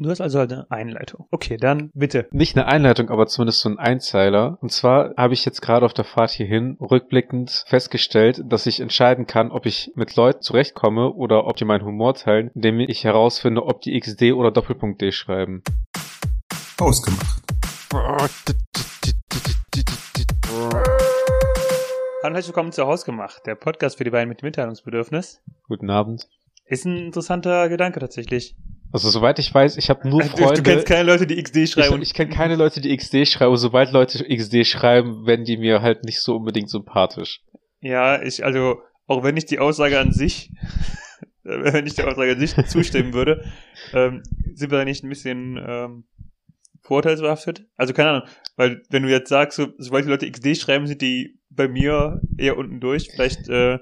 Du hast also eine Einleitung. Okay, dann bitte. Nicht eine Einleitung, aber zumindest so ein Einzeiler. Und zwar habe ich jetzt gerade auf der Fahrt hierhin rückblickend festgestellt, dass ich entscheiden kann, ob ich mit Leuten zurechtkomme oder ob die meinen Humor teilen, indem ich herausfinde, ob die XD oder Doppelpunkt D schreiben. Ausgemacht. Hallo und herzlich willkommen zu Hausgemacht, der Podcast für die beiden mit Mitteilungsbedürfnis. Guten Abend. Ist ein interessanter Gedanke tatsächlich. Also soweit ich weiß, ich habe nur Freunde. du kennst keine Leute, die XD schreiben. ich ich kenne keine Leute, die XD schreiben. Sobald Leute XD schreiben, werden die mir halt nicht so unbedingt sympathisch. ja, ich, also, auch wenn ich die Aussage an sich, wenn ich der Aussage an sich zustimmen würde, ähm, sind wir da nicht ein bisschen ähm, vorurteilsbehaftet? Also keine Ahnung, weil wenn du jetzt sagst, so, sobald die Leute XD schreiben, sind die bei mir eher unten durch. Vielleicht äh,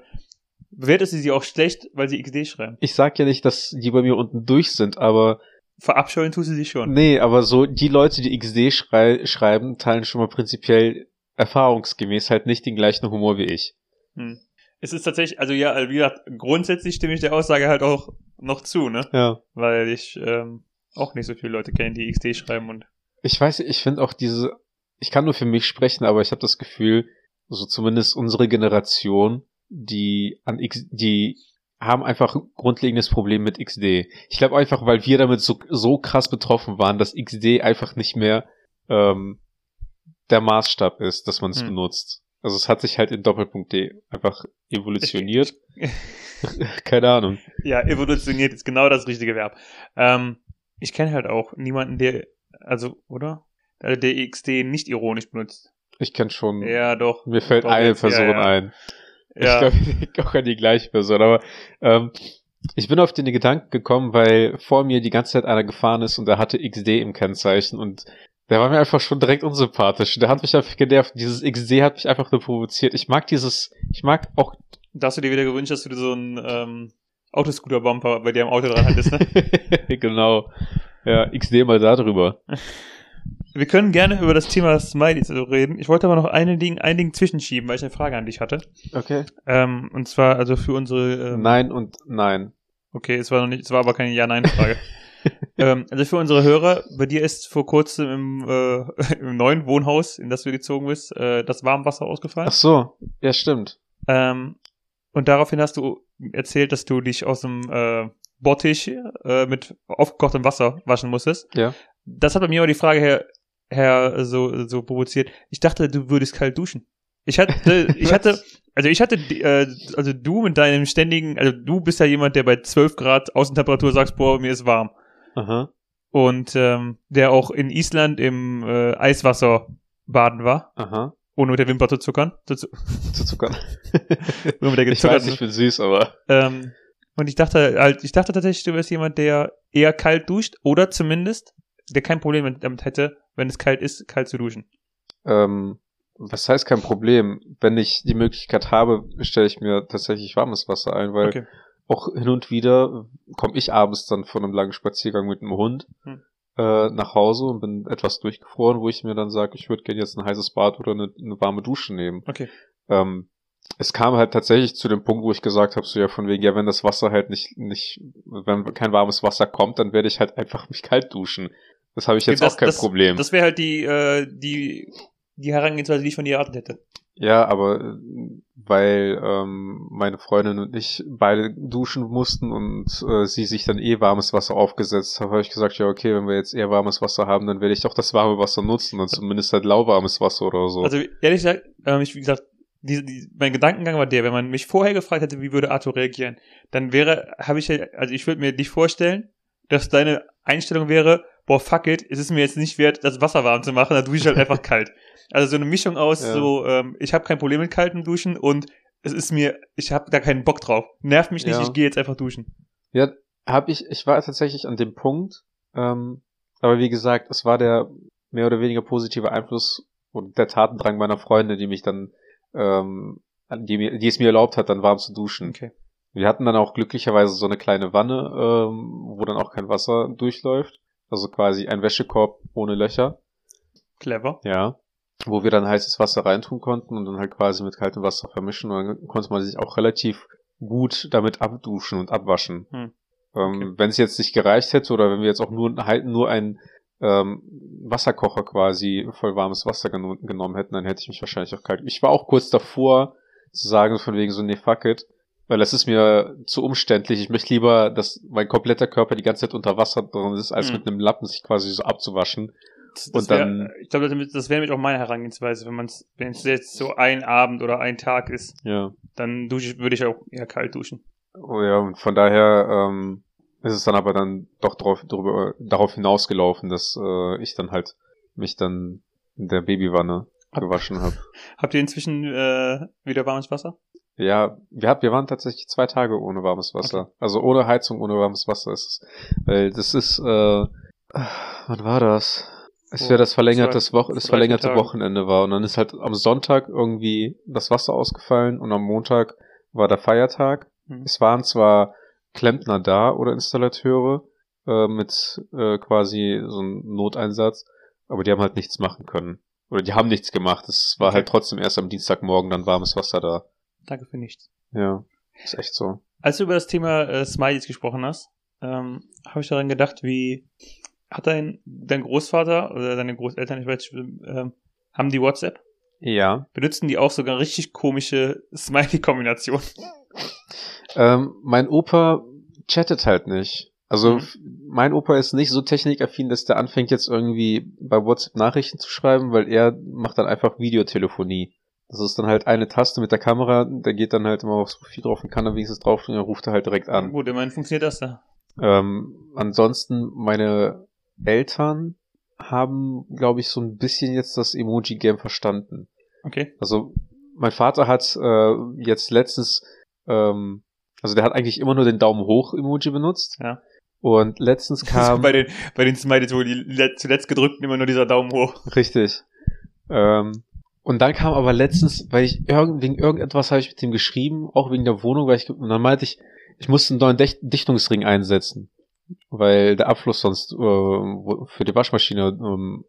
bewertest du sie auch schlecht, weil sie XD schreiben. Ich sag ja nicht, dass die bei mir unten durch sind, aber Verabscheuen tust du sie schon. nee, aber so die Leute, die XD schrei schreiben, teilen schon mal prinzipiell erfahrungsgemäß halt nicht den gleichen Humor wie ich. Hm. Es ist tatsächlich, also ja, also wie gesagt, grundsätzlich stimme ich der Aussage halt auch noch zu, ne? Ja. Weil ich ähm, auch nicht so viele Leute kenne, die XD schreiben und Ich weiß, ich finde auch diese, ich kann nur für mich sprechen, aber ich habe das Gefühl, so zumindest unsere Generation, die an X, die haben einfach ein grundlegendes Problem mit XD. Ich glaube einfach, weil wir damit so, so krass betroffen waren, dass XD einfach nicht mehr ähm, der Maßstab ist, dass man es Hm. benutzt. Also es hat sich halt in Doppelpunkt D einfach evolutioniert. Keine Ahnung. Ja, evolutioniert ist genau das richtige Verb. Ähm, ich kenne halt auch niemanden, der, also, oder? Der XD nicht ironisch benutzt. Ich kenne schon. Ja, doch. Mir fällt Doch, eine jetzt, ja, Person ja. ein. Ja. Ich glaube, ich denke auch an die gleiche Person. Aber ähm, ich bin auf den Gedanken gekommen, weil vor mir die ganze Zeit einer gefahren ist und der hatte XD im Kennzeichen und der war mir einfach schon direkt unsympathisch. Der hat mich einfach genervt. Dieses XD hat mich einfach nur provoziert. Ich mag dieses, ich mag auch, Da hast du dir wieder gewünscht, dass du so einen ähm, Autoscooter-Bumper bei dir am Auto dran hattest, ne? genau, ja, XD mal da drüber. Wir können gerne über das Thema Smileys reden. Ich wollte aber noch eine Ding, ein Ding zwischenschieben, weil ich eine Frage an dich hatte. Okay. Ähm, und zwar also für unsere ähm, Nein und nein. Okay, es war noch nicht, es war aber keine Ja-Nein-Frage. ähm, also für unsere Hörer, bei dir ist vor kurzem im, äh, im neuen Wohnhaus, in das du gezogen bist, äh, das Warmwasser ausgefallen. Ach so, ja stimmt. Ähm, und daraufhin hast du erzählt, dass du dich aus dem äh, Bottich äh, mit aufgekochtem Wasser waschen musstest. Ja. Das hat bei mir aber die Frage her, her so, so provoziert. Ich dachte, du würdest kalt duschen. Ich hatte, ich hatte, also ich hatte, äh, also du mit deinem ständigen, also du bist ja jemand, der bei 12 Grad Außentemperatur sagst, boah, mir ist warm. Aha. Und ähm, der auch in Island im äh, Eiswasser baden war, Aha. ohne mit der Wimper zu zuckern. Zu, zu, Zu zuckern. nur mit der ich weiß, ich bin süß, aber. Ähm, und ich dachte halt, ich dachte tatsächlich, du wärst jemand, der eher kalt duscht oder zumindest, der kein Problem mit- damit hätte, wenn es kalt ist, kalt zu duschen. Ähm, was heißt kein Problem? Wenn ich die Möglichkeit habe, stelle ich mir tatsächlich warmes Wasser ein, weil Okay. auch hin und wieder komme ich abends dann von einem langen Spaziergang mit einem Hund Hm. äh, nach Hause und bin etwas durchgefroren, wo ich mir dann sage, ich würde gerne jetzt ein heißes Bad oder eine, eine warme Dusche nehmen. Okay. Ähm, es kam halt tatsächlich zu dem Punkt, wo ich gesagt habe, so ja von wegen, ja, wenn das Wasser halt nicht, nicht, wenn kein warmes Wasser kommt, dann werde ich halt einfach mich kalt duschen. Das habe ich jetzt das, auch kein das, Problem. Das wäre halt die, äh, die, die Herangehensweise, die ich von dir erwartet hätte. Ja, aber äh, weil ähm, meine Freundin und ich beide duschen mussten und äh, sie sich dann eh warmes Wasser aufgesetzt hat, habe ich gesagt, ja okay, wenn wir jetzt eher warmes Wasser haben, dann werde ich doch das warme Wasser nutzen und zumindest halt lauwarmes Wasser oder so. Also ehrlich gesagt, ähm, ich, wie gesagt, diese, die, mein Gedankengang war der, wenn man mich vorher gefragt hätte, wie würde Arthur reagieren, dann wäre, habe ich, also ich würde mir nicht vorstellen, dass deine Einstellung wäre, boah, fuck it, es ist mir jetzt nicht wert, das Wasser warm zu machen, dann dusche ich halt einfach kalt. Also so eine Mischung aus, Ja. so, ähm, ich habe kein Problem mit kaltem Duschen und es ist mir, ich habe da keinen Bock drauf. Nervt mich nicht, Ja. ich gehe jetzt einfach duschen. Ja, habe ich, ich war tatsächlich an dem Punkt, ähm, aber wie gesagt, es war der mehr oder weniger positive Einfluss und der Tatendrang meiner Freunde, die mich dann, ähm, die, mir, die es mir erlaubt hat, dann warm zu duschen. Okay. Wir hatten dann auch glücklicherweise so eine kleine Wanne, ähm, wo dann auch kein Wasser durchläuft. Also quasi ein Wäschekorb ohne Löcher. Clever. Ja. Wo wir dann heißes Wasser reintun konnten und dann halt quasi mit kaltem Wasser vermischen. Und dann konnte man sich auch relativ gut damit abduschen und abwaschen. Hm. Ähm, Okay. Wenn es jetzt nicht gereicht hätte oder wenn wir jetzt auch nur halt nur einen ähm, Wasserkocher quasi voll warmes Wasser geno genommen hätten, dann hätte ich mich wahrscheinlich auch kalt. Ich war auch kurz davor zu sagen von wegen so nee fuck it, weil das ist mir zu umständlich. Ich möchte lieber, dass mein kompletter Körper die ganze Zeit unter Wasser drin ist, als Mhm. mit einem Lappen sich quasi so abzuwaschen. Das, Und das wär, dann- ich glaube, das, wäre nämlich auch meine Herangehensweise, wenn man es, wenn es jetzt so ein Abend oder ein Tag ist, Ja. dann dusche würde ich auch eher kalt duschen. Oh ja, und von daher ähm, ist es dann aber dann doch drauf, drüber, darauf hinausgelaufen, dass äh, ich dann halt mich dann in der Babywanne gewaschen habe. Habt ihr inzwischen äh, wieder warmes Wasser? Ja, wir, hab, wir waren tatsächlich zwei Tage ohne warmes Wasser. Also ohne Heizung, ohne warmes Wasser ist es. Weil das ist, äh, wann war das? Es Vor wäre das verlängerte, zwei- vor das verlängerte. Wochenende war. Und dann ist halt am Sonntag irgendwie das Wasser ausgefallen und am Montag war der Feiertag. Mhm. Es waren zwar Klempner da oder Installateure äh, mit äh, quasi so einem Noteinsatz, aber die haben halt nichts machen können. Oder die haben nichts gemacht. Es war Okay. halt trotzdem erst am Dienstagmorgen dann warmes Wasser da. Danke für nichts. Ja, ist echt so. Als du über das Thema äh, Smileys gesprochen hast, ähm, habe ich daran gedacht, wie hat dein, dein Großvater oder deine Großeltern, ich weiß nicht, ähm, haben die WhatsApp? Ja. Benutzen die auch sogar richtig komische Smiley-Kombinationen? Ähm, mein Opa chattet halt nicht. Also Mhm. mein Opa ist nicht so technikaffin, dass der anfängt jetzt irgendwie bei WhatsApp Nachrichten zu schreiben, weil er macht dann einfach Videotelefonie. Das ist dann halt eine Taste mit der Kamera, der geht dann halt immer aufs Profil drauf und kann dann wenigstens drauf und dann ruft er halt direkt an. Gut, immerhin funktioniert das da. Ähm, ansonsten, meine Eltern haben, glaube ich, so ein bisschen jetzt das Emoji-Game verstanden. Okay. Also mein Vater hat äh, jetzt letztens, ähm, also der hat eigentlich immer nur den Daumen hoch Emoji benutzt. Ja. Und letztens kam bei den, bei den Smileys, wo die le- zuletzt gedrückt immer nur dieser Daumen hoch. richtig. Ähm, und dann kam aber letztens, weil ich irgend, wegen irgendetwas habe ich mit dem geschrieben, auch wegen der Wohnung, weil ich und dann meinte ich, ich musste einen neuen Dech- Dichtungsring einsetzen, weil der Abfluss sonst äh, für die Waschmaschine ähm,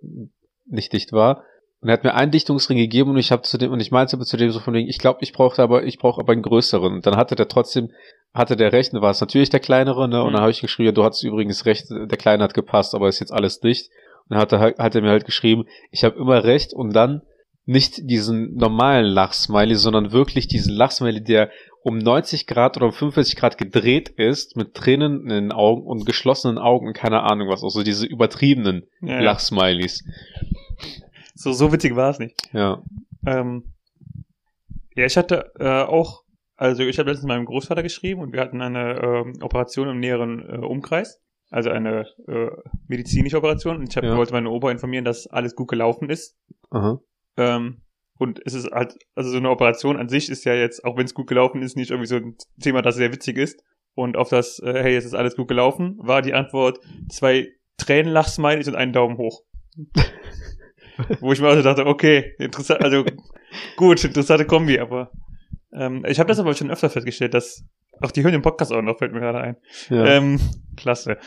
nicht dicht war. Und er hat mir einen Dichtungsring gegeben und ich habe zu dem und ich meinte zu dem so von wegen, ich glaube, ich brauchte aber ich brauche aber einen größeren. Und dann hatte der trotzdem hatte der recht, war es natürlich der kleinere, ne? Und Mhm. dann habe ich geschrieben, ja, du hattest übrigens recht, der kleine hat gepasst, aber ist jetzt alles dicht. Und dann hat er, hat er mir halt geschrieben, ich habe immer recht und dann nicht diesen normalen Lachsmiley, sondern wirklich diesen Lachsmiley, der um 90 Grad oder um 45 Grad gedreht ist, mit Tränen in den Augen und geschlossenen Augen und keine Ahnung was, also diese übertriebenen Ja. Lachsmileys. So, so witzig war es nicht. Ja. Ähm, ja, ich hatte äh, auch, also ich habe letztens meinem Großvater geschrieben und wir hatten eine ähm, Operation im näheren äh, Umkreis. Also eine äh, medizinische Operation. Und ich hab, Ja. wollte meine Opa informieren, dass alles gut gelaufen ist. Aha. Ähm, und es ist halt, also so eine Operation an sich ist ja jetzt, auch wenn es gut gelaufen ist, nicht irgendwie so ein Thema, das sehr witzig ist. Und auf das, äh, hey, es ist alles gut gelaufen, war die Antwort zwei Tränenlachsmileys und einen Daumen hoch. Wo ich mir also dachte, okay, interessant, also gut, interessante Kombi, aber ähm, ich habe das aber schon öfter festgestellt, dass auch die hören den Podcast auch noch, fällt mir gerade ein. Ja. Ähm, klasse.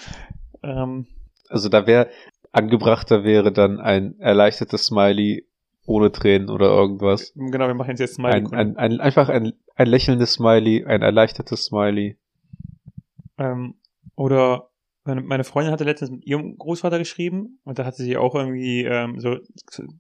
Ähm, Also da wäre angebrachter wäre dann ein erleichtertes Smiley ohne Tränen oder irgendwas. genau, wir machen jetzt jetzt Smiley. Ein, ein, ein, einfach ein, ein lächelndes Smiley, ein erleichtertes Smiley. Ähm, oder meine, meine Freundin hatte letztens mit ihrem Großvater geschrieben und da hatte sie auch irgendwie ähm, so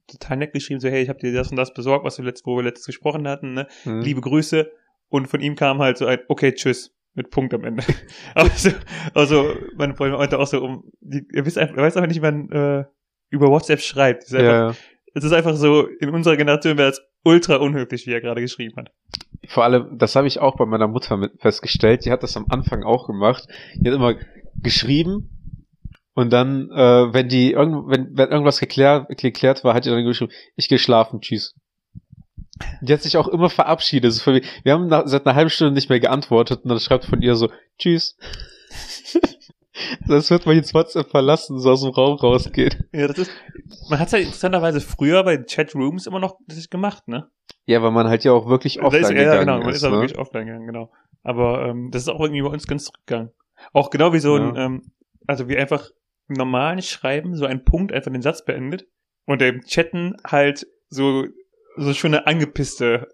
total nett geschrieben, so hey, ich habe dir das und das besorgt, was wir letzt, wo wir letztes gesprochen hatten, ne? Hm. Liebe Grüße. Und von ihm kam halt so ein Okay, tschüss. Mit Punkt am Ende. also, also meine Freundin meinte auch so, um, die, ihr wisst einfach, ihr weiß einfach nicht, wie man äh, über WhatsApp schreibt. Einfach, ja. Es ist einfach so, in unserer Generation wäre es ultra unhöflich, wie er gerade geschrieben hat. Vor allem, das habe ich auch bei meiner Mutter festgestellt. Die hat das am Anfang auch gemacht. Die hat immer geschrieben und dann, äh, wenn die irgend, wenn, wenn irgendwas geklärt, geklärt war, hat die dann geschrieben, ich gehe schlafen, tschüss. Die hat sich auch immer verabschiedet. Wir haben nach, seit einer halben Stunde nicht mehr geantwortet und dann schreibt von ihr so, tschüss. das wird man jetzt WhatsApp verlassen, so aus dem Raum rausgeht. Ja, das ist, man hat es ja interessanterweise früher bei Chatrooms immer noch das gemacht, ne? Ja, weil man halt ja auch wirklich offline ist, gegangen ja, genau, man ist. ist ja ne? wirklich offline gegangen, genau. Aber ähm, das ist auch irgendwie bei uns ganz zurückgegangen. Auch genau wie so ein, Ja. ähm, also wie einfach im normalen Schreiben so ein Punkt einfach den Satz beendet und im Chatten halt so, so schon eine angepisste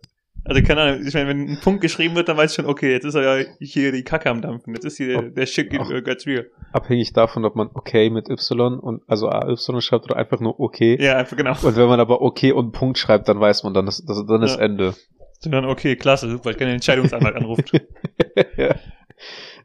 Also keine Ahnung, ich meine, wenn ein Punkt geschrieben wird, dann weiß ich schon, okay, jetzt ist er ja hier die Kacke am Dampfen. Jetzt ist hier der, der Shit Auch- äh, gets real. Abhängig davon, ob man okay mit Y und also AY schreibt oder einfach nur okay. Ja, einfach genau. Und wenn man aber okay und Punkt schreibt, dann weiß man, dann ist, das, dann ist Ja. Ende. Und dann, okay, klasse, super, ich kann den Entscheidungsanwalt anruft. ja.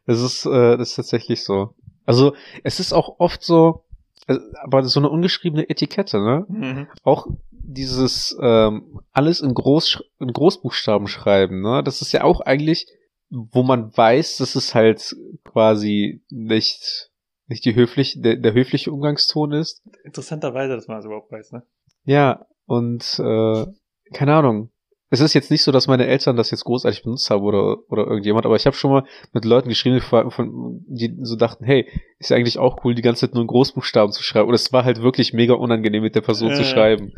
Das ist, äh, das ist tatsächlich so. Also, es ist auch oft so, äh, aber so eine ungeschriebene Etikette, ne? Mhm. Auch dieses ähm, alles in, Groß, in Großbuchstaben schreiben, ne? Das ist ja auch eigentlich, wo man weiß, dass es halt quasi nicht, nicht die höflich, der, der höfliche Umgangston ist. Interessanterweise, dass man das überhaupt weiß, ne? Ja, und äh, keine Ahnung. Es ist jetzt nicht so, dass meine Eltern das jetzt großartig benutzt haben oder, oder irgendjemand, aber ich habe schon mal mit Leuten geschrieben, die, von, die so dachten, hey, ist ja eigentlich auch cool, die ganze Zeit nur in Großbuchstaben zu schreiben. Und es war halt wirklich mega unangenehm, mit der Person zu Äh. schreiben.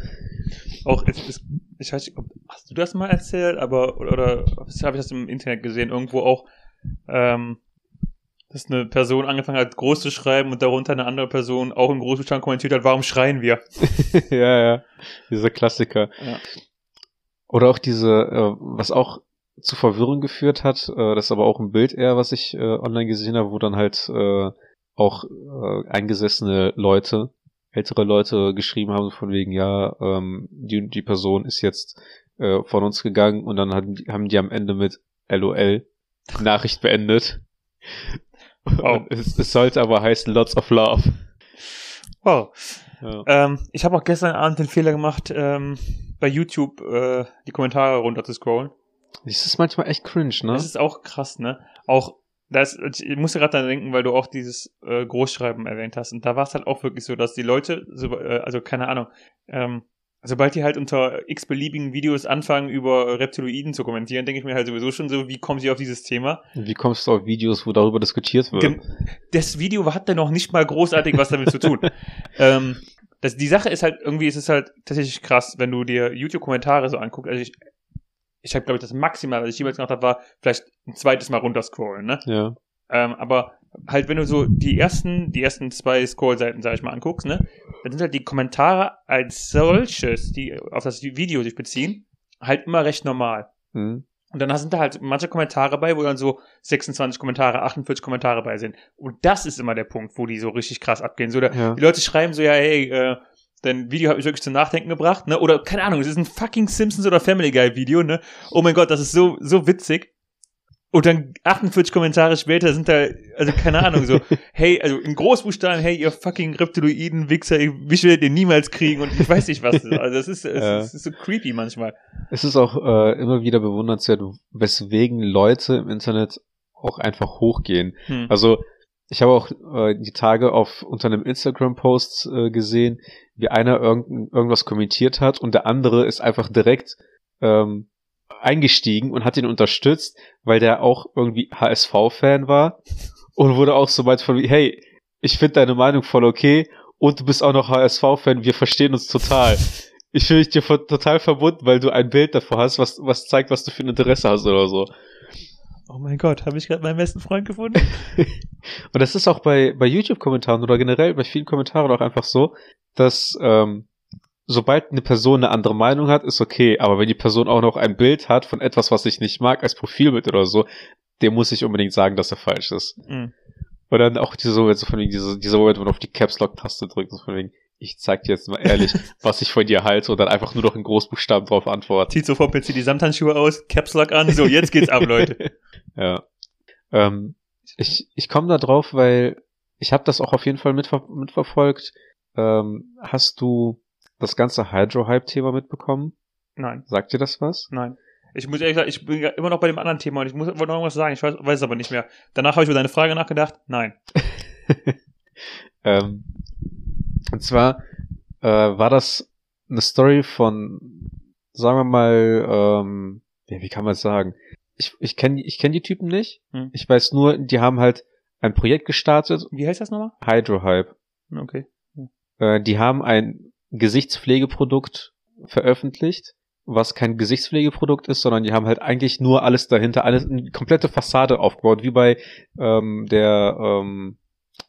Auch, es, es, ich weiß nicht, hast du das mal erzählt, aber, oder, oder habe ich das im Internet gesehen, irgendwo auch, ähm, dass eine Person angefangen hat, groß zu schreiben und darunter eine andere Person auch in Großbuchstaben kommentiert hat, warum schreien wir? ja, ja. Dieser Klassiker. Ja. Oder auch diese, äh, was auch zu Verwirrung geführt hat, äh, das ist aber auch ein Bild eher, was ich äh, online gesehen habe, wo dann halt äh, auch äh, eingesessene Leute, ältere Leute geschrieben haben, von wegen, ja, ähm, die, die Person ist jetzt äh, von uns gegangen und dann haben die, haben die am Ende mit LOL Nachricht beendet. Wow. Es, es sollte aber heißen Lots of Love. Wow. Ja. Ähm, ich habe auch gestern Abend den Fehler gemacht, ähm, bei YouTube äh, die Kommentare runter zu scrollen. Das ist manchmal echt cringe, ne? Das ist auch krass, ne? Auch, das, ich musste gerade daran denken, weil du auch dieses äh, Großschreiben erwähnt hast. Und da war es halt auch wirklich so, dass die Leute, so, äh, also keine Ahnung, ähm, sobald die halt unter x beliebigen Videos anfangen, über Reptiloiden zu kommentieren, denke ich mir halt sowieso schon so, wie kommen sie auf dieses Thema? Wie kommst du auf Videos, wo darüber diskutiert wird? Das Video hat ja noch nicht mal großartig was damit zu tun. ähm, das, die Sache ist halt, irgendwie ist es halt tatsächlich krass, wenn du dir YouTube-Kommentare so anguckst. Also ich, ich habe, glaube ich, das Maximal, was ich jemals gemacht habe, war vielleicht ein zweites Mal runterscrollen, ne? Ja. Ähm, aber halt, wenn du so die ersten, die ersten zwei Scrollseiten, sag ich mal, anguckst, ne, dann sind halt die Kommentare als solches, die auf das Video sich beziehen, halt immer recht normal. Hm. Und dann sind da halt manche Kommentare bei, wo dann so 26 Kommentare, 48 Kommentare bei sind. Und das ist immer der Punkt, wo die so richtig krass abgehen. So, da, Ja. die Leute schreiben so, ja, hey, äh, dein Video hat mich wirklich zum Nachdenken gebracht, ne? Oder, keine Ahnung, es ist ein fucking Simpsons oder Family Guy Video, ne? Oh mein Gott, das ist so, so witzig. Und dann 48 Kommentare später sind da, also keine Ahnung, so, hey, also in Großbuchstaben, hey, ihr fucking Reptiloiden, Wichser, ich werdet ihr niemals kriegen und ich weiß nicht was. Also das ist, es, Ja. es ist so creepy manchmal. Es ist auch äh, immer wieder bewundernswert, weswegen Leute im Internet auch einfach hochgehen. Hm. Also ich habe auch äh, die Tage auf unter einem Instagram-Post äh, gesehen, wie einer irgend, irgendwas kommentiert hat und der andere ist einfach direkt ähm, eingestiegen und hat ihn unterstützt, weil der auch irgendwie HSV-Fan war und wurde auch so weit von wie, hey, ich finde deine Meinung voll okay und du bist auch noch HSV-Fan, wir verstehen uns total. Ich fühle mich dir total verbunden, weil du ein Bild davor hast, was, was zeigt, was du für ein Interesse hast oder so. Oh mein Gott, habe ich gerade meinen besten Freund gefunden? Und das ist auch bei, bei YouTube-Kommentaren oder generell bei vielen Kommentaren auch einfach so, dass ähm, sobald eine Person eine andere Meinung hat, ist okay. Aber wenn die Person auch noch ein Bild hat von etwas, was ich nicht mag, als Profilbild oder so, dem muss ich unbedingt sagen, dass er falsch ist. Hm. Und dann auch diese so von wegen, diese, dieser Moment, wo man auf die Caps Lock-Taste drückt, so von wegen, ich zeig dir jetzt mal ehrlich, was ich von dir halte und dann einfach nur noch in Großbuchstaben drauf antworten. Zieht so vom PC die Samthandschuhe aus, Caps Lock an, so, jetzt geht's ab, Leute. Ja. Ähm, ich ich komme da drauf, weil ich habe das auch auf jeden Fall mitver mitverfolgt. Ähm, hast du das ganze Hydro-Hype-Thema mitbekommen? Nein, Sagt dir das was? nein. Ich muss ehrlich sagen, ich bin ja immer noch bei dem anderen Thema und ich muss wollte noch irgendwas sagen, ich weiß, weiß es aber nicht mehr. Danach habe ich über deine Frage nachgedacht. Nein. ähm, und zwar äh, war das eine Story von, sagen wir mal, ähm, ja, wie kann man es sagen? Ich, ich kenne ich kenn die Typen nicht. Hm. Ich weiß nur, die haben halt ein Projekt gestartet, Wie heißt das nochmal? Hydro-Hype. Okay. Äh, die haben ein Gesichtspflegeprodukt veröffentlicht, was kein Gesichtspflegeprodukt ist, sondern die haben halt eigentlich nur alles dahinter, alles, eine komplette Fassade aufgebaut, wie bei ähm, der, ähm,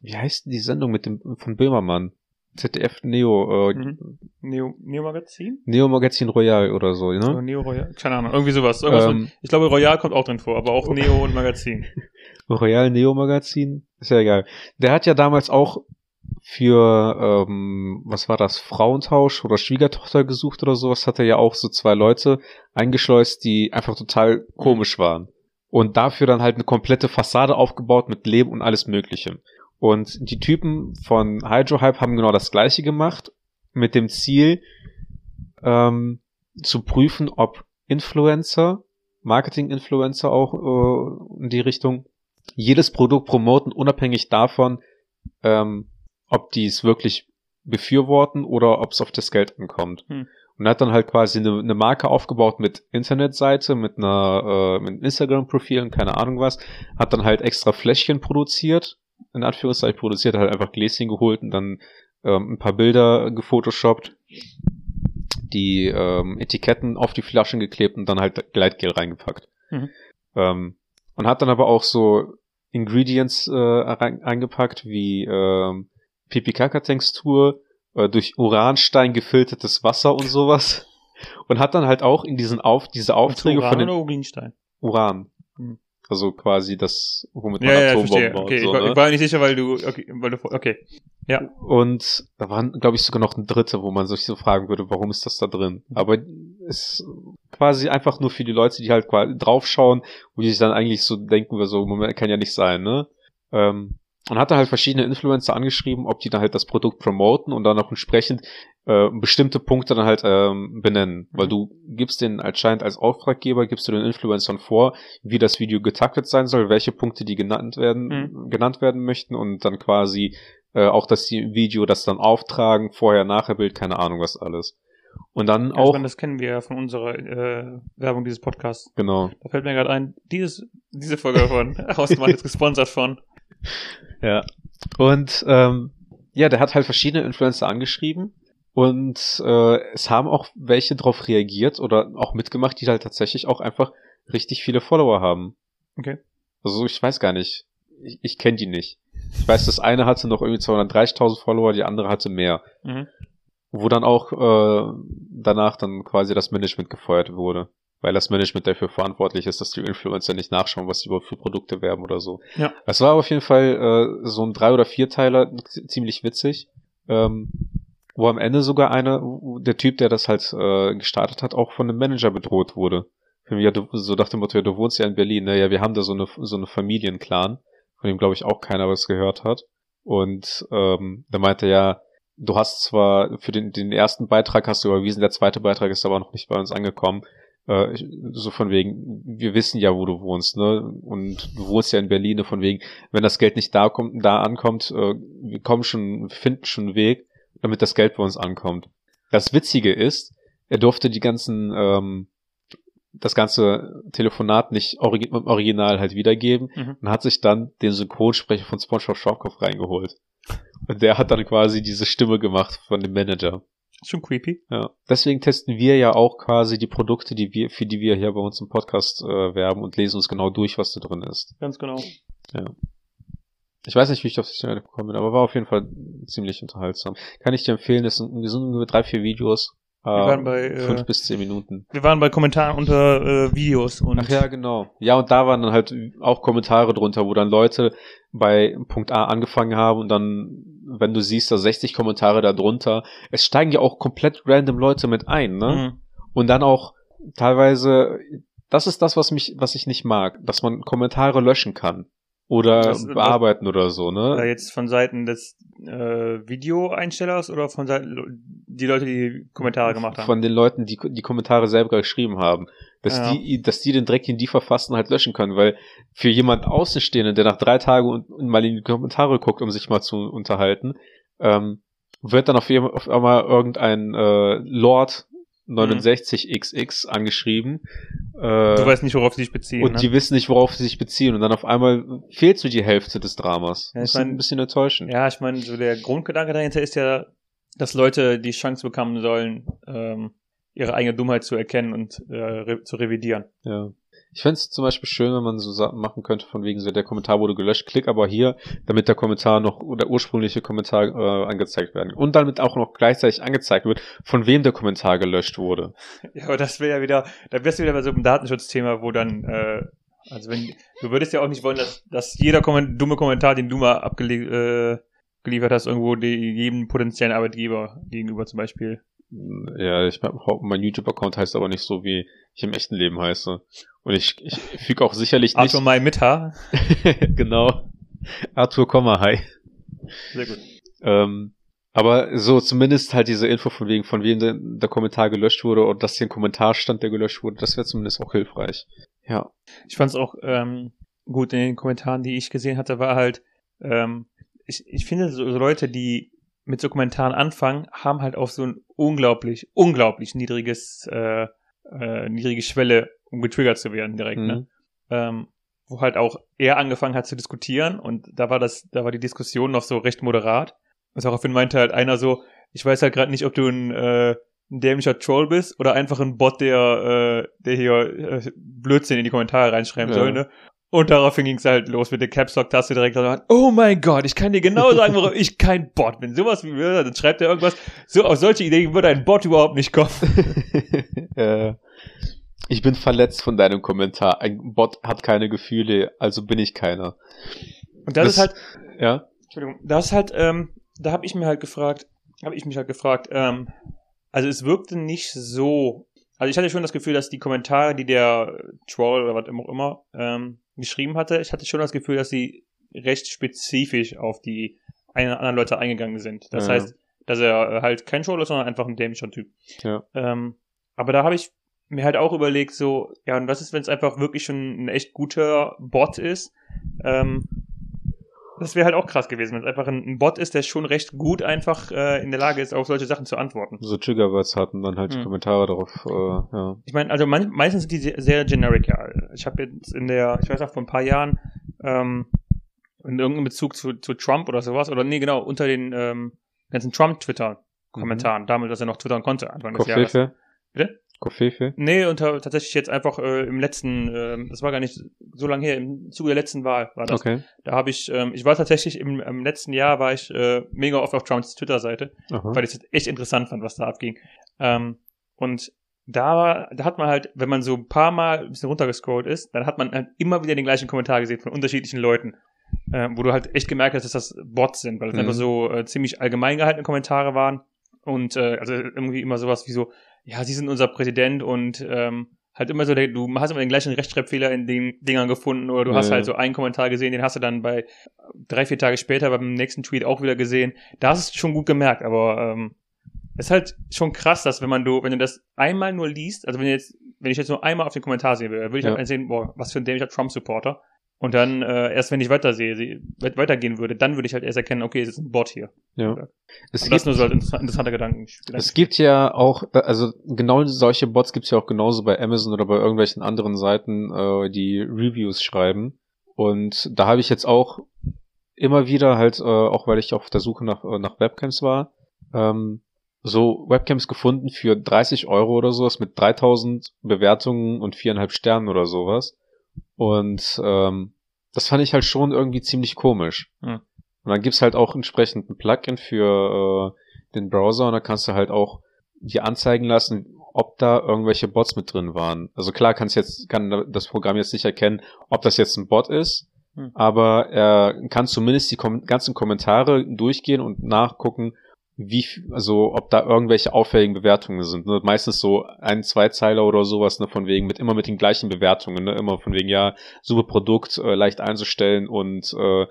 wie heißt die Sendung mit dem von Böhmermann? ZDF Neo, äh, Mhm. Neo, Neo Magazin? Neo Magazin Royal oder so, ne? Neo Royal? Keine Ahnung, irgendwie sowas. Irgendwas Ähm, mit, ich glaube, Royal kommt auch drin vor, aber auch Neo und Magazin. Royal Neo Magazin, ist ja egal. Der hat ja damals auch für, ähm, was war das, Frauentausch oder Schwiegertochter gesucht oder sowas, hat er ja auch so zwei Leute eingeschleust, die einfach total komisch waren. Und dafür dann halt eine komplette Fassade aufgebaut mit Leben und alles Mögliche. Und die Typen von Hydro Hype haben genau das gleiche gemacht, mit dem Ziel, ähm, zu prüfen, ob Influencer, Marketing-Influencer auch äh, in die Richtung, jedes Produkt promoten, unabhängig davon, ähm, ob die es wirklich befürworten oder ob es auf das Geld ankommt. Hm. Und hat dann halt quasi eine, eine Marke aufgebaut mit Internetseite, mit einer äh, mit Instagram-Profil und keine Ahnung was, hat dann halt extra Fläschchen produziert, in Anführungszeichen produziert, halt einfach Gläschen geholt und dann ähm, ein paar Bilder gefotoshoppt, die ähm, Etiketten auf die Flaschen geklebt und dann halt Gleitgel reingepackt. Mhm. Ähm, und hat dann aber auch so Ingredients äh, rein, eingepackt wie ähm, Pipi-Kaka-Textur, äh, durch Uranstein gefiltertes Wasser und sowas. Und hat dann halt auch in diesen Auf, diese Aufträge Uran von den oder Urinstein? Uran. Hm. Also quasi das, womit man Ja, ja, Atombomben verstehe. baut. Okay, so, ich, war, ne? ich war nicht sicher, weil du, okay, weil du, okay. Und da waren, glaube ich, sogar noch ein dritte, wo man sich so fragen würde, warum ist das da drin? Aber es ist quasi einfach nur für die Leute, die halt draufschauen, wo die sich dann eigentlich so denken, wir so, Moment, kann ja nicht sein, ne? Ähm, und hat dann halt verschiedene Influencer angeschrieben, ob die dann halt das Produkt promoten und dann auch entsprechend äh, bestimmte Punkte dann halt ähm, benennen. Weil Mhm. du gibst den anscheinend als Auftraggeber, gibst du den Influencern vor, wie das Video getaktet sein soll, welche Punkte die genannt werden, Mhm. genannt werden möchten und dann quasi äh, auch, die Video das dann auftragen, vorher, nachher Bild, keine Ahnung was alles. Und dann Ja, ich auch, meine, das kennen wir ja von unserer äh, Werbung dieses Podcasts. genau, Da fällt mir gerade ein, dieses, diese Folge davon, Hausgemacht ist gesponsert von. Ja. Und ähm, ja, der hat halt verschiedene Influencer angeschrieben und äh, es haben auch welche darauf reagiert oder auch mitgemacht, die halt tatsächlich auch einfach richtig viele Follower haben. Okay. Also ich weiß gar nicht. Ich, ich kenne die nicht. Ich weiß, das eine hatte noch irgendwie 230.000 Follower, die andere hatte mehr. Mhm. Wo dann auch äh, danach dann quasi das Management gefeuert wurde. Weil das Management dafür verantwortlich ist, dass die Influencer nicht nachschauen, was sie überhaupt für Produkte werben oder so. Ja. Das war auf jeden Fall äh, so ein drei oder vierteiler, ziemlich witzig. Ähm, wo am Ende sogar einer, der Typ, der das halt äh, gestartet hat, auch von einem Manager bedroht wurde. Ja, du, so nach dem Motto, ja, du wohnst ja in Berlin, ne? Ja, wir haben da so eine so eine Familienclan, von dem glaube ich auch keiner was gehört hat. Und ähm, da meinte er ja, du hast zwar für den, den ersten Beitrag hast du überwiesen, der zweite Beitrag ist aber noch nicht bei uns angekommen. Äh, so von wegen, wir wissen ja, wo du wohnst, ne? Und du wohnst ja in Berlin, ne? von wegen, wenn das Geld nicht da kommt, da ankommt, äh, wir kommen schon, wir finden schon einen Weg, damit das Geld bei uns ankommt. Das Witzige ist, er durfte die ganzen, ähm, das ganze Telefonat nicht origi im Original halt wiedergeben Mhm. und hat sich dann den Synchronsprecher von SpongeBob Schwammkopf reingeholt. Und der hat dann quasi diese Stimme gemacht von dem Manager. Schon creepy. Ja. Deswegen testen wir ja auch quasi die Produkte, die wir, für die wir hier bei uns im Podcast äh, werben und lesen uns genau durch, was da drin ist. Ganz genau. Ich weiß nicht, wie ich auf das Thema gekommen bin, aber war auf jeden Fall ziemlich unterhaltsam. Kann ich dir empfehlen, es sind, wir sind ungefähr drei, vier Videos. Äh, waren bei, äh, fünf bis zehn Minuten. Wir waren bei Kommentaren unter äh, Videos und Ach ja, genau. Ja, und da waren dann halt auch Kommentare drunter, wo dann Leute bei Punkt A angefangen haben und dann, wenn du siehst, da 60 Kommentare da drunter, es steigen ja auch komplett random Leute mit ein, ne? Mhm. Und dann auch teilweise, das ist das, was mich, was ich nicht mag, dass man Kommentare löschen kann. Oder Das- bearbeiten oder so, Äh, ne? jetzt von Seiten des äh, Videoeinstellers oder von Seiten die Leute, die Kommentare gemacht haben? Von den Leuten, die die Kommentare selber geschrieben haben. Dass Ja. die, dass die den Dreck, den die verfassen, halt löschen können, weil für jemand Außenstehenden, der nach drei Tagen und, und mal in die Kommentare guckt, um sich mal zu unterhalten, ähm, wird dann auf, jeden- auf einmal irgendein äh, Lord 69XX angeschrieben. Äh, du weißt nicht, worauf sie sich beziehen. und ne? die wissen nicht, worauf sie sich beziehen. Und dann auf einmal fehlt so die Hälfte des Dramas. Ja, das ist mein- ein bisschen enttäuschend. Ja, ich meine, so der Grundgedanke dahinter ist ja, dass Leute die Chance bekommen sollen, ähm, ihre eigene Dummheit zu erkennen und äh, re zu revidieren. Ja. Ich fände es zum Beispiel schön, wenn man so Sachen machen könnte, von wegen so, der Kommentar wurde gelöscht, klick aber hier, damit der Kommentar noch, der ursprüngliche Kommentar äh, angezeigt werden. Und damit auch noch gleichzeitig angezeigt wird, von wem der Kommentar gelöscht wurde. Ja, aber das wäre ja wieder, da wärst du wieder bei so einem Datenschutzthema, wo dann, äh, also wenn, du würdest ja auch nicht wollen, dass, dass jeder Komment dumme Kommentar, den du mal abgeliefert äh, geliefert hast, irgendwo die, jedem potenziellen Arbeitgeber gegenüber zum Beispiel. Ja, ich mein YouTube-Account heißt aber nicht so, wie ich im echten Leben heiße. Und ich, ich füge auch sicherlich nicht. Arthur Mai mit H. genau. Arthur, hi. Sehr gut. Ähm, aber so zumindest halt diese Info von wegen, von wem der, der Kommentar gelöscht wurde und dass hier ein Kommentar stand, der gelöscht wurde, das wäre zumindest auch hilfreich. Ja. Ich fand es auch ähm, gut in den Kommentaren, die ich gesehen hatte, war halt, ähm, ich, ich finde so, so Leute, die mit so Kommentaren anfangen, haben halt auch so ein unglaublich, unglaublich niedriges, äh, äh, niedrige Schwelle, um getriggert zu werden direkt, ne? mhm. ne? Ähm, wo halt auch er angefangen hat zu diskutieren und da war das, da war die Diskussion noch so recht moderat. Und daraufhin meinte halt einer so, ich weiß halt gerade nicht, ob du ein, äh, ein dämlicher Troll bist oder einfach ein Bot, der, äh, der hier äh, Blödsinn in die Kommentare reinschreiben ja. soll, ne? Und daraufhin ging es halt los mit der Caps Lock Taste direkt. Oh mein Gott, ich kann dir genau sagen, warum ich kein Bot bin. Sowas wie dann schreibt er irgendwas. So auf solche Ideen würde ein Bot überhaupt nicht kommen. äh, ich bin verletzt von deinem Kommentar. Ein Bot hat keine Gefühle, also bin ich keiner. Und das, das ist halt, ja. Entschuldigung, das ist halt, ähm, da habe ich mir halt gefragt, habe ich mich halt gefragt, ähm, also es wirkte nicht so. Also ich hatte schon das Gefühl, dass die Kommentare, die der Troll oder was immer, immer ähm, geschrieben hatte, ich hatte schon das Gefühl, dass sie recht spezifisch auf die einen anderen Leute eingegangen sind. Das ja. heißt, dass er halt kein Troll ist, sondern einfach ein dämlicher Typ. Ja. Ähm, aber da habe ich mir halt auch überlegt, so, ja, und was ist, wenn es einfach wirklich schon ein echt guter Bot ist? Ähm, das wäre halt auch krass gewesen, wenn es einfach ein, ein, Bot ist, der schon recht gut einfach äh, in der Lage ist, auf solche Sachen zu antworten. So Triggerwords hatten dann halt hm. Kommentare darauf, äh, ja. Ich meine, also man, meistens sind die sehr, sehr generic, ja. Ich habe jetzt in der, ich weiß auch vor ein paar Jahren, ähm, in irgendeinem Bezug zu, zu Trump oder sowas, oder nee, genau, unter den ähm, ganzen Trump-Twitter-Kommentaren, mhm. damals, dass er noch twittern konnte, Anfang des Jahres. Bitte? Koffefe? Nee, und tatsächlich jetzt einfach äh, im letzten, äh, das war gar nicht so lange her, im Zuge der letzten Wahl war das. Okay. Da habe ich, ähm, ich war tatsächlich im, im letzten Jahr war ich äh, mega oft auf Trumps Twitter-Seite, weil ich es echt interessant fand, was da abging. Ähm, und da, war, da hat man halt, wenn man so ein paar Mal ein bisschen runtergescrollt ist, dann hat man halt immer wieder den gleichen Kommentar gesehen von unterschiedlichen Leuten. Äh, wo du halt echt gemerkt hast, dass das Bots sind, weil es mhm. einfach so äh, ziemlich allgemein gehaltene Kommentare waren. Und äh, also irgendwie immer sowas wie so, ja, sie sind unser Präsident und ähm, halt immer so, du hast immer den gleichen Rechtschreibfehler in den Dingern gefunden oder du ja, hast halt so einen Kommentar gesehen, den hast du dann bei drei, vier Tage später beim nächsten Tweet auch wieder gesehen. Da hast du es schon gut gemerkt, aber ähm, ist halt schon krass, dass wenn man du, wenn du das einmal nur liest, also wenn jetzt, wenn ich jetzt nur einmal auf den Kommentar sehen würde, würde ich ja. halt sehen, boah, was für ein dämlicher Trump-Supporter. Und dann äh, erst wenn ich weiter sehe, weitergehen würde, dann würde ich halt erst erkennen, okay, es ist ein Bot hier. Ja. Es gibt, das nur so als interessanter Gedanken. Es gibt ja auch, also genau solche Bots gibt es ja auch genauso bei Amazon oder bei irgendwelchen anderen Seiten, äh, die Reviews schreiben. Und da habe ich jetzt auch immer wieder halt, äh, auch weil ich auf der Suche nach, äh, nach Webcams war, ähm, so Webcams gefunden für 30 Euro oder sowas mit 3000 Bewertungen und viereinhalb Sternen oder sowas. Und ähm, das fand ich halt schon irgendwie ziemlich komisch. Hm. Und dann gibt's halt auch entsprechend ein Plugin für äh, den Browser und da kannst du halt auch dir anzeigen lassen, ob da irgendwelche Bots mit drin waren. Also klar kann's jetzt, kann das Programm jetzt nicht erkennen, ob das jetzt ein Bot ist, hm. aber er kann zumindest die kom ganzen Kommentare durchgehen und nachgucken, wie, also ob da irgendwelche auffälligen Bewertungen sind. Ne? Meistens so ein, zwei Zeiler oder sowas, ne, von wegen, mit immer mit den gleichen Bewertungen, ne? Immer von wegen, ja, super Produkt, äh, leicht einzustellen und äh,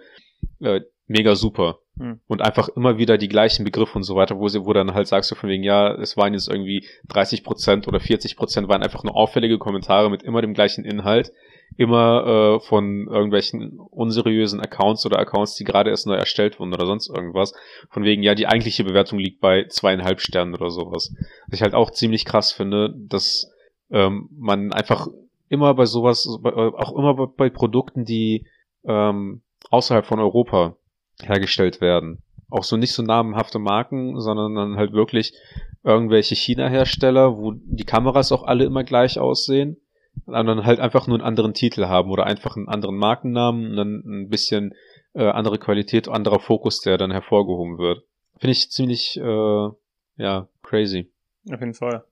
äh, mega super. Hm. Und einfach immer wieder die gleichen Begriffe und so weiter, wo sie, wo dann halt sagst du von wegen, ja, es waren jetzt irgendwie 30 Prozent oder 40 Prozent waren einfach nur auffällige Kommentare mit immer dem gleichen Inhalt immer äh, von irgendwelchen unseriösen Accounts oder Accounts, die gerade erst neu erstellt wurden oder sonst irgendwas. Von wegen, ja, die eigentliche Bewertung liegt bei zweieinhalb Sternen oder sowas. Was ich halt auch ziemlich krass finde, dass ähm, man einfach immer bei sowas, äh, auch immer bei, Produkten, die ähm, außerhalb von Europa hergestellt werden. Auch so nicht so namenhafte Marken, sondern dann halt wirklich irgendwelche China-Hersteller, wo die Kameras auch alle immer gleich aussehen und dann halt einfach nur einen anderen Titel haben oder einfach einen anderen Markennamen und dann ein bisschen äh, andere Qualität, anderer Fokus, der dann hervorgehoben wird. Finde ich ziemlich, äh, ja, crazy. Auf jeden Fall.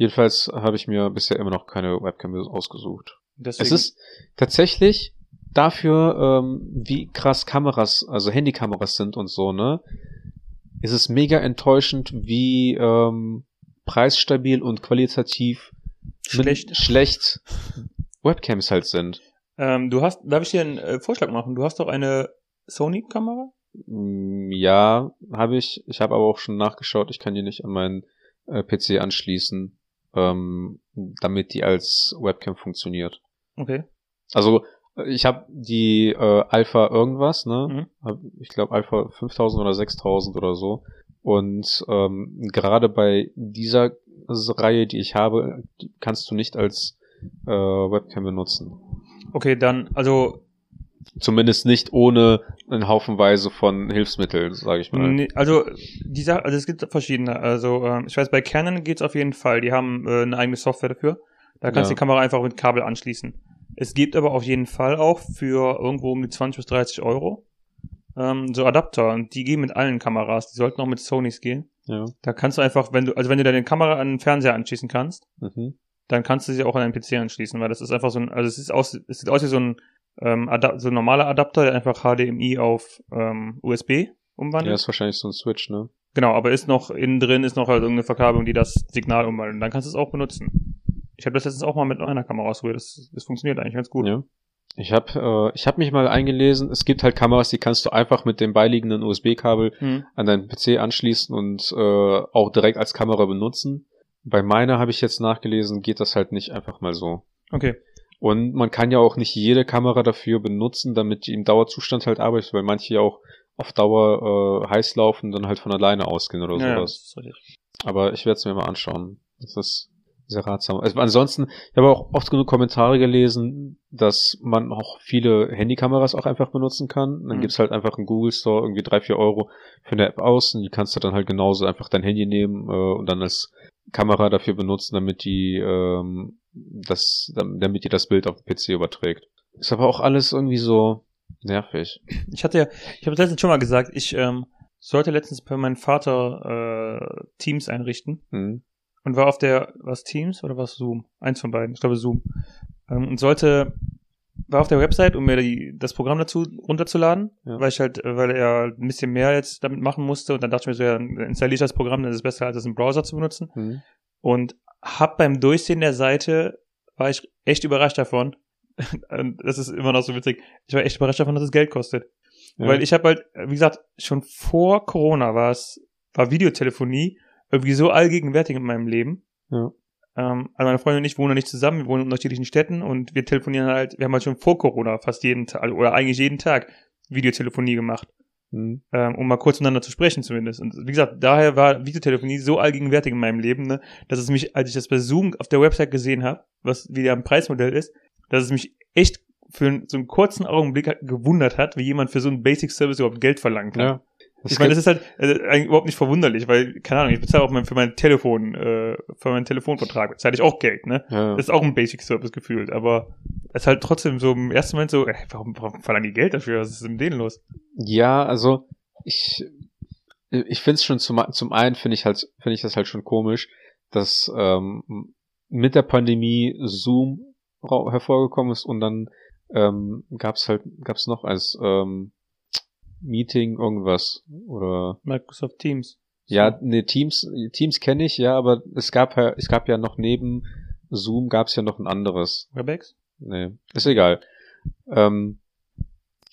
Jedenfalls habe ich mir bisher immer noch keine Webcam ausgesucht. Deswegen, Es ist tatsächlich dafür, ähm, wie krass Kameras, also Handykameras sind und so, ne? Ist es mega enttäuschend, wie ähm, preisstabil und qualitativ schlecht. schlecht Webcams halt sind. Ähm, du hast, darf ich dir einen äh, Vorschlag machen? Du hast doch eine Sony-Kamera? Mm, Ja, habe ich. Ich habe aber auch schon nachgeschaut. Ich kann die nicht an meinen äh, PC anschließen, ähm, damit die als Webcam funktioniert. Okay. Also äh, ich habe die äh, Alpha irgendwas, ne? Mhm. Hab- Ich glaube Alpha 5000 oder 6000 oder so. Und ähm, gerade bei dieser Reihe, die ich habe, die kannst du nicht als äh, Webcam benutzen. Okay, dann, also, Zumindest nicht ohne einen Haufenweise von Hilfsmitteln, sage ich mal. nee, also, die Sache, also es gibt verschiedene. Also, ähm, ich weiß, bei Canon geht's auf jeden Fall. Die haben äh, eine eigene Software dafür. Da kannst du Ja. die Kamera einfach mit Kabel anschließen. Es gibt aber auf jeden Fall auch für irgendwo um die 20 bis 30 Euro ähm, so Adapter. Und die gehen mit allen Kameras. Die sollten auch mit Sonys gehen. Ja. Da kannst du einfach, wenn du, also wenn du deine Kamera an den Fernseher anschließen kannst, Mhm. dann kannst du sie auch an deinen PC anschließen, weil das ist einfach so ein, also es ist aus, es sieht aus wie so ein, ähm, Ada so ein normaler Adapter, der einfach HDMI auf ähm, USB Ja, umwandelt. ist wahrscheinlich so ein Switch, ne? Genau, aber ist noch innen drin, ist noch halt irgendeine Verkabelung, die das Signal umwandelt. Und dann kannst du es auch benutzen. Ich habe das letztens auch mal mit einer Kamera ausprobiert. Das, das funktioniert eigentlich ganz gut. Ja. Ich habe äh, ich hab mich mal eingelesen, es gibt halt Kameras, die kannst du einfach mit dem beiliegenden USB-Kabel Hm. an deinen PC anschließen und äh, auch direkt als Kamera benutzen. Bei meiner habe ich jetzt nachgelesen, geht das halt nicht einfach mal so. Okay. Und man kann ja auch nicht jede Kamera dafür benutzen, damit die im Dauerzustand halt arbeitet, weil manche ja auch auf Dauer äh, heiß laufen und dann halt von alleine ausgehen oder Ja, sowas. Aber ich werde es mir mal anschauen. Das ist sehr ratsam. Also ansonsten, ich habe auch oft genug Kommentare gelesen, dass man auch viele Handykameras auch einfach benutzen kann. Dann Mhm. gibt's halt einfach einen Google Store, irgendwie drei, vier Euro für eine App aus und die kannst du dann halt genauso einfach dein Handy nehmen äh, und dann als Kamera dafür benutzen, damit die ähm, das, damit die das Bild auf den PC überträgt. Ist aber auch alles irgendwie so nervig. Ich hatte ja, ich habe letztens schon mal gesagt, ich ähm, sollte letztens bei meinem Vater äh, Teams einrichten. Hm. Und war auf der, was Teams oder was Zoom? Eins von beiden, ich glaube Zoom. Ähm, und sollte, war auf der Website, um mir die, das Programm dazu runterzuladen, Ja. weil ich halt, weil er ein bisschen mehr jetzt damit machen musste und dann dachte ich mir so, ja, installiere ich das Programm, dann ist es besser, als es im Browser zu benutzen. Hm. Und hab beim Durchsehen der Seite, war ich echt überrascht davon. Das ist immer noch so witzig. Ich war echt überrascht davon, dass es Geld kostet. Ja. Weil ich habe halt, wie gesagt, schon vor Corona war es, war Videotelefonie irgendwie so allgegenwärtig in meinem Leben. Ja. Ähm, also meine Freundin und ich wohnen nicht zusammen, wir wohnen in unterschiedlichen Städten und wir telefonieren halt, wir haben halt schon vor Corona fast jeden Tag, also- oder eigentlich jeden Tag Videotelefonie gemacht, Hm. ähm, um mal kurz miteinander zu sprechen zumindest. Und wie gesagt, daher war Videotelefonie so allgegenwärtig in meinem Leben, ne, dass es mich, als ich das bei Zoom auf der Website gesehen habe, was wieder ein Preismodell ist, dass es mich echt für so einen kurzen Augenblick gewundert hat, wie jemand für so einen Basic Service überhaupt Geld verlangen kann. Ja. Ich meine, das ist halt äh, eigentlich überhaupt nicht verwunderlich, weil, keine Ahnung, ich bezahle auch mein, für mein Telefon, äh, für meinen Telefonvertrag bezahle ich auch Geld, ne? ja. Das ist auch ein Basic Service gefühlt, aber es ist halt trotzdem so im ersten Moment so, ey, warum, warum verlangen die Geld dafür? Was ist mit denen los? Ja, also ich ich finde es schon zum zum einen finde ich halt finde ich das halt schon komisch, dass ähm, mit der Pandemie Zoom hervorgekommen ist und dann ähm, gab's halt gab's noch als ähm, Meeting irgendwas oder Microsoft Teams. ja nee Teams Teams kenne ich ja, aber es gab ja es gab ja noch neben Zoom gab's ja noch ein anderes Webex? Nee, ist egal. Ähm,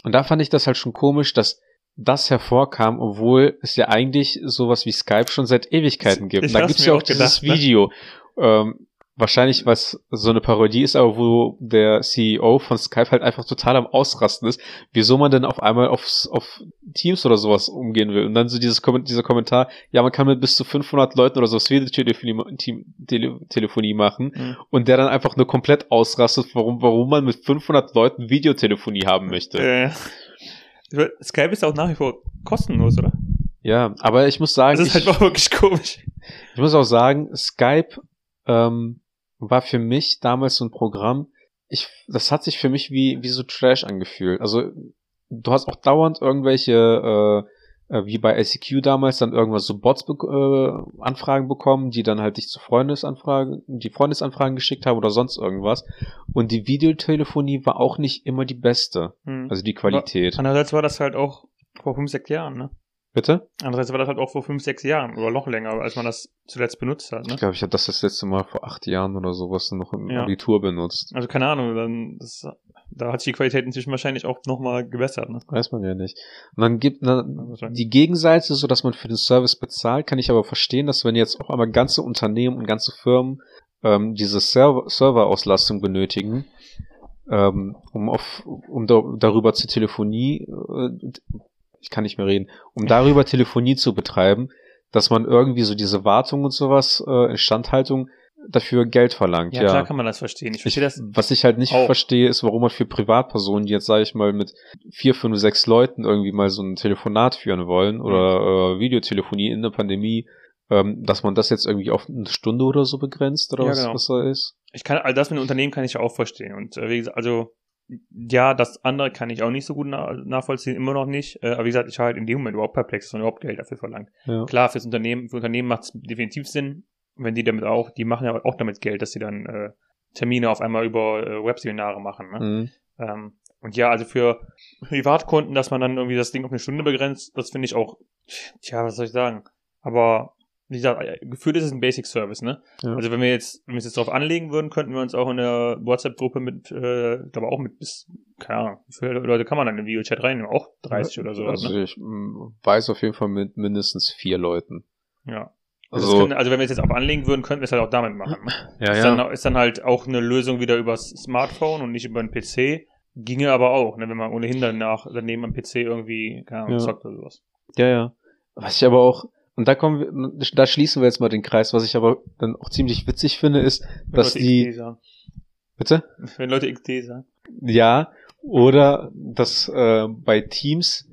und da fand ich das halt schon komisch, dass das hervorkam, obwohl es ja eigentlich sowas wie Skype schon seit Ewigkeiten gibt. Ich da gibt's ja auch auch dieses gedacht, ne? Video. Ähm, wahrscheinlich, was so eine Parodie ist, aber wo der CEO von Skype halt einfach total am Ausrasten ist, wieso man denn auf einmal aufs, auf Teams oder sowas umgehen will. Und dann so dieses, dieser Kommentar, ja, man kann mit bis zu 500 Leuten oder sowas Videotelefonie Tele Telefonie machen Mhm. und der dann einfach nur komplett ausrastet, warum, warum man mit 500 Leuten Videotelefonie haben möchte. Äh, Skype ist auch nach wie vor kostenlos, oder? Ja, aber ich muss sagen, Das ist ich, halt auch wirklich komisch. ich muss auch sagen, Skype, ähm, war für mich damals so ein Programm, ich, das hat sich für mich wie, wie so Trash angefühlt. Also, du hast auch dauernd irgendwelche, äh, äh wie bei ICQ damals, dann irgendwas so Bots be äh, Anfragen bekommen, die dann halt dich zu Freundesanfragen, die Freundesanfragen geschickt haben oder sonst irgendwas. Und die Videotelefonie war auch nicht immer die beste. Hm. Also die Qualität. Andererseits war das halt auch vor fünf, sechs Jahren, ne? Bitte? Andererseits war das halt auch vor fünf, sechs Jahren oder noch länger, als man das zuletzt benutzt hat, ne? Ich glaube, ich habe das das letzte Mal vor acht Jahren oder sowas noch im Ja. Abitur benutzt. Also keine Ahnung, dann das, da hat sich die Qualität inzwischen wahrscheinlich auch nochmal gebessert, ne? Weiß man ja nicht. Und dann gibt na, die Gegenseite, so dass man für den Service bezahlt, kann ich aber verstehen, dass wenn jetzt auch einmal ganze Unternehmen und ganze Firmen ähm, diese Server Serverauslastung benötigen, ähm, um auf, um da, darüber zu Telefonie, äh, ich kann nicht mehr reden, um darüber Telefonie zu betreiben, dass man irgendwie so diese Wartung und sowas, äh, Instandhaltung dafür Geld verlangt. Ja, klar kann man das verstehen. Ich Ich, verstehe das. was ich halt nicht auch. verstehe, ist, warum man für Privatpersonen, die jetzt, sage ich mal, mit vier, fünf, sechs Leuten irgendwie mal so ein Telefonat führen wollen oder äh, Videotelefonie in der Pandemie, ähm, dass man das jetzt irgendwie auf eine Stunde oder so begrenzt oder Ja, was, genau. was da ist. Ich kann, also das mit Unternehmen kann ich ja auch verstehen. Und äh, wie gesagt, also ja, das andere kann ich auch nicht so gut na nachvollziehen, immer noch nicht. Äh, aber wie gesagt, ich war halt in dem Moment überhaupt perplex, dass man überhaupt Geld dafür verlangt. Ja. Klar, fürs Unternehmen, für Unternehmen macht es definitiv Sinn, wenn die damit auch, die machen ja auch damit Geld, dass sie dann äh, Termine auf einmal über äh, Webseminare machen. Ne? Mhm. Ähm, und ja, also für Privatkunden, dass man dann irgendwie das Ding auf eine Stunde begrenzt, das finde ich auch, tja, was soll ich sagen? Aber wie gesagt, äh, gefühlt ist es ein Basic Service, ne? Ja. Also wenn wir jetzt, wenn wir es jetzt darauf anlegen würden, könnten wir uns auch in der WhatsApp-Gruppe mit, äh, ich glaube auch mit bis, keine Ahnung, wie viele Leute kann man dann in den Videochat reinnehmen? Auch 30 oder sowas, Also ne? ich mm, weiß auf jeden Fall mit mindestens vier Leuten. Ja. Also, Also, können, also wenn wir es jetzt auch anlegen würden, könnten wir es halt auch damit machen. Ja, ist, ja. Dann, ist dann halt auch eine Lösung wieder übers Smartphone und nicht über den PC. Ginge aber auch, ne, wenn man ohnehin danach daneben am PC irgendwie, keine Ahnung, Ja. zockt oder sowas. Ja, ja. Was ich aber auch, und da kommen wir, da schließen wir jetzt mal den Kreis, was ich aber dann auch ziemlich witzig finde, ist, Wenn dass Leute die, XD sagen. bitte? Wenn Leute XD sagen. Ja, oder dass äh, bei Teams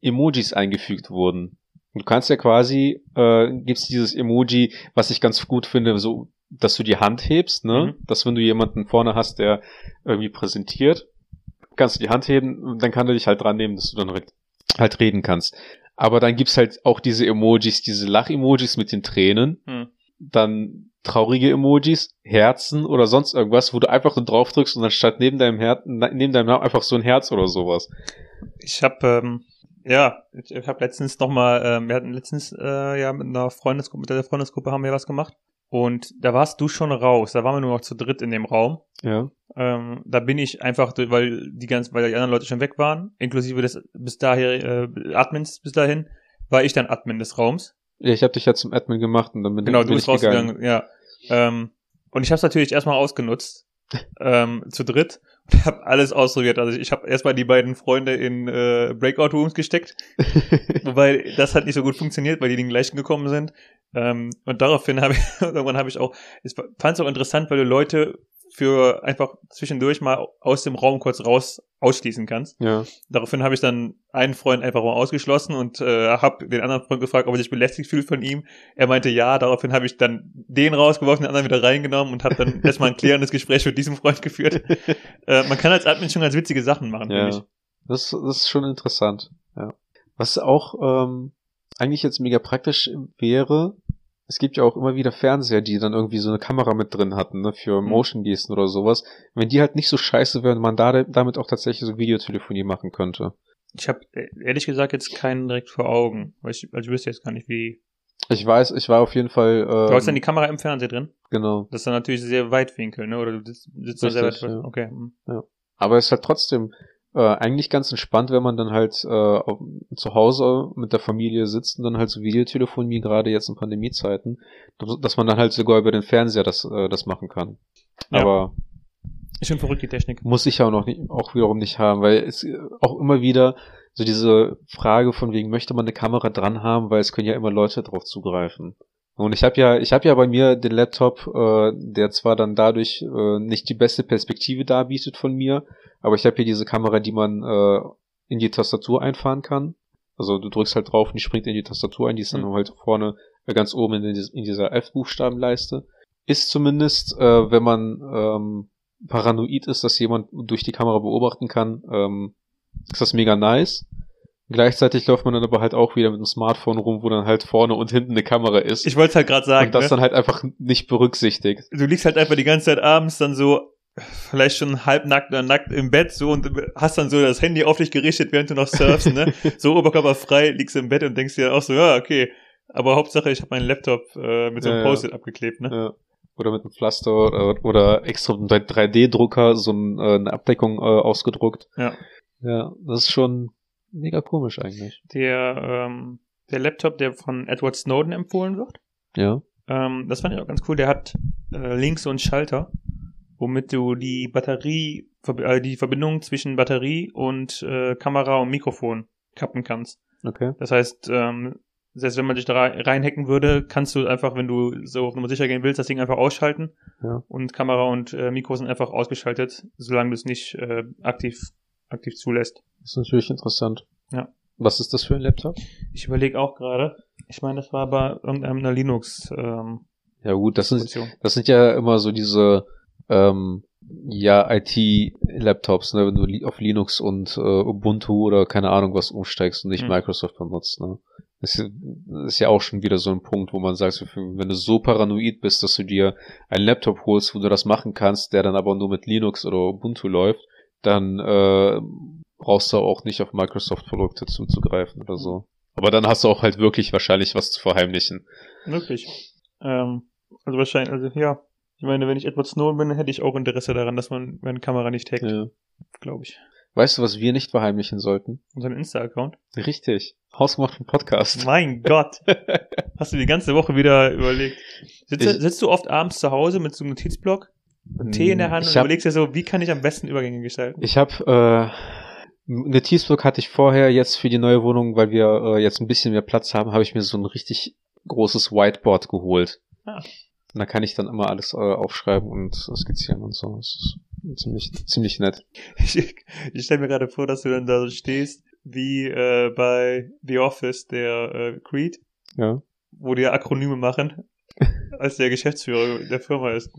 Emojis eingefügt wurden. Du kannst ja quasi, äh, gibt's dieses Emoji, was ich ganz gut finde, so, dass du die Hand hebst, ne? Mhm. Dass wenn du jemanden vorne hast, der irgendwie präsentiert, kannst du die Hand heben und dann kann er dich halt dran nehmen, dass du dann halt, halt reden kannst. Aber dann gibt's halt auch diese Emojis, diese Lach-Emojis mit den Tränen, Hm. dann traurige Emojis, Herzen oder sonst irgendwas, wo du einfach so drauf drückst und dann statt neben deinem Herz, neben deinem Namen einfach so ein Herz oder sowas. Ich habe ähm, ja, ich, ich habe letztens noch mal, ähm, wir hatten letztens äh, ja mit einer Freundesgruppe, mit der Freundesgruppe haben wir was gemacht und da warst du schon raus. Da waren wir nur noch zu dritt in dem Raum. Ja. Ähm, da bin ich einfach, weil die ganzen, weil die anderen Leute schon weg waren, inklusive des bis dahin äh, Admins bis dahin, war ich dann Admin des Raums. Ja, ich habe dich ja zum Admin gemacht und dann bin, Genau, bin du bist gegangen. rausgegangen, ja. Ähm, und ich habe es natürlich erstmal ausgenutzt, ähm, zu dritt und habe alles ausprobiert. Also ich habe erstmal die beiden Freunde in äh, Breakout Rooms gesteckt, wobei das hat nicht so gut funktioniert, weil die den gleichen gekommen sind. Ähm, und daraufhin habe ich irgendwann habe ich auch, ich fand es auch interessant, weil du Leute für einfach zwischendurch mal aus dem Raum kurz raus ausschließen kannst. ja. Daraufhin habe ich dann einen Freund einfach mal ausgeschlossen und äh, habe den anderen Freund gefragt, ob er sich belästigt fühlt von ihm. Er meinte ja, daraufhin habe ich dann den rausgeworfen, den anderen wieder reingenommen und habe dann erstmal ein klärendes Gespräch mit diesem Freund geführt. äh, man kann als Admin schon ganz witzige Sachen machen, Ja. finde ich. Das, das ist schon interessant. Ja. Was auch ähm, eigentlich jetzt mega praktisch wäre, es gibt ja auch immer wieder Fernseher, die dann irgendwie so eine Kamera mit drin hatten, ne, für Mhm. Motion-Gesten oder sowas. Wenn die halt nicht so scheiße wären, man da damit auch tatsächlich so Videotelefonie machen könnte. Ich habe ehrlich gesagt jetzt keinen direkt vor Augen, weil ich, also ich wüsste jetzt gar nicht, wie. Ich weiß, ich war auf jeden Fall. Ähm, Du hast dann die Kamera im Fernseher drin? genau. Das ist dann natürlich sehr Weitwinkel, ne? Oder du sitzt, sitzt da sehr weit. Richtig, ja. Okay. hm. Aber es ist halt trotzdem äh, eigentlich ganz entspannt, wenn man dann halt äh, zu Hause mit der Familie sitzt und dann halt so Videotelefonie, gerade jetzt in Pandemiezeiten, dass dass man dann halt sogar über den Fernseher das, äh, das machen kann. Ja. Aber Ist schon verrückt, die Technik. muss ich ja auch noch nicht, auch wiederum nicht haben, weil es äh, auch immer wieder so diese Frage von wegen, möchte man eine Kamera dran haben, weil es können ja immer Leute drauf zugreifen. Und ich habe ja, ich habe ja bei mir den Laptop, äh, der zwar dann dadurch äh, nicht die beste Perspektive darbietet von mir, aber ich habe hier diese Kamera, die man äh, in die Tastatur einfahren kann. Also du drückst halt drauf und die springt in die Tastatur ein, die ist dann Mhm. halt vorne äh, ganz oben in, dieses, in dieser F-Buchstabenleiste. ist zumindest, äh, wenn man ähm, paranoid ist, dass jemand durch die Kamera beobachten kann, ähm, ist das mega nice. Gleichzeitig läuft man dann aber halt auch wieder mit dem Smartphone rum, wo dann halt vorne und hinten eine Kamera ist. Ich wollte es halt gerade sagen. und das ne? dann halt einfach nicht berücksichtigt. du liegst halt einfach die ganze Zeit abends dann so vielleicht schon halbnackt oder nackt im Bett so und hast dann so das Handy auf dich gerichtet, während du noch surfst, ne? so oberkörperfrei liegst im Bett und denkst dir auch so, ja, okay. Aber Hauptsache, ich habe meinen Laptop äh, mit so einem ja. Post-it abgeklebt, ne? Ja. Oder mit einem Pflaster oder, oder extra mit einem 3D-Drucker so ein, äh, eine Abdeckung äh, ausgedruckt. Ja. Ja, das ist schon mega komisch eigentlich. Der, ähm, der Laptop, der von Edward Snowden empfohlen wird, Ja. ähm, das fand ich auch ganz cool. Der hat äh, links so einen Schalter, womit du die Batterie, äh, die Verbindung zwischen Batterie und äh, Kamera und Mikrofon kappen kannst. Okay. Das heißt, ähm, selbst wenn man dich da rein- reinhacken würde, kannst du einfach, wenn du so auf Nummer sicher gehen willst, das Ding einfach ausschalten. Ja. Und Kamera und äh, Mikro sind einfach ausgeschaltet, solange du es nicht äh, aktiv, aktiv zulässt. Das ist natürlich interessant. Ja. Was ist das für ein Laptop? Ich überlege auch gerade, ich meine, das war bei irgendeiner Linux ähm, Ja gut, das sind, das sind ja immer so diese ähm, ja, IT-Laptops, ne, wenn du auf Linux und äh, Ubuntu oder keine Ahnung was umsteigst und nicht Hm. Microsoft benutzt. Ne. Das ist, ist ja auch schon wieder so ein Punkt, wo man sagt, wenn du so paranoid bist, dass du dir einen Laptop holst, wo du das machen kannst, der dann aber nur mit Linux oder Ubuntu läuft, dann äh, brauchst du auch nicht auf Microsoft-Produkte zuzugreifen oder so. Aber dann hast du auch halt wirklich wahrscheinlich was zu verheimlichen. Möglich. Ähm, also wahrscheinlich, also ja. Ich meine, wenn ich Edward Snowden bin, hätte ich auch Interesse daran, dass man meine Kamera nicht hackt, Ja. glaube ich. Weißt du, was wir nicht verheimlichen sollten? Unseren Insta-Account. Richtig. Hausgemachten Podcast. Mein Gott. Hast du die ganze Woche wieder überlegt. Sitzt, sitzt du oft abends zu Hause mit so einem Notizblock, und Tee in der Hand Ich und hab- überlegst dir so, wie kann ich am besten Übergänge gestalten? Ich habe äh, Notizblock hatte ich vorher jetzt für die neue Wohnung, weil wir äh, jetzt ein bisschen mehr Platz haben, habe ich mir so ein richtig großes Whiteboard geholt. Ah. Und da kann ich dann immer alles äh, aufschreiben und skizzieren und so. Das ist ziemlich ziemlich nett. Ich, ich stelle mir gerade vor, dass du dann da so stehst, wie äh, bei The Office, der äh, Creed, Ja. wo die Akronyme machen, als der Geschäftsführer der Firma ist.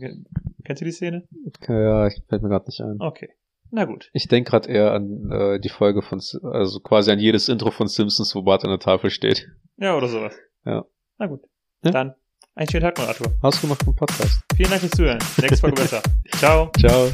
Kennst du die Szene? Ja, ich fällt mir gerade nicht ein. Okay. Na gut. Ich denke gerade eher an äh, die Folge von, also quasi an jedes Intro von Simpsons, wo Bart an der Tafel steht. Ja, oder sowas. Ja. Na gut. Ja. Dann einen schönen Tag noch, Arthur. Hausgemachten Podcast. Vielen Dank fürs Zuhören. Nächste Folge besser. Ciao. Ciao.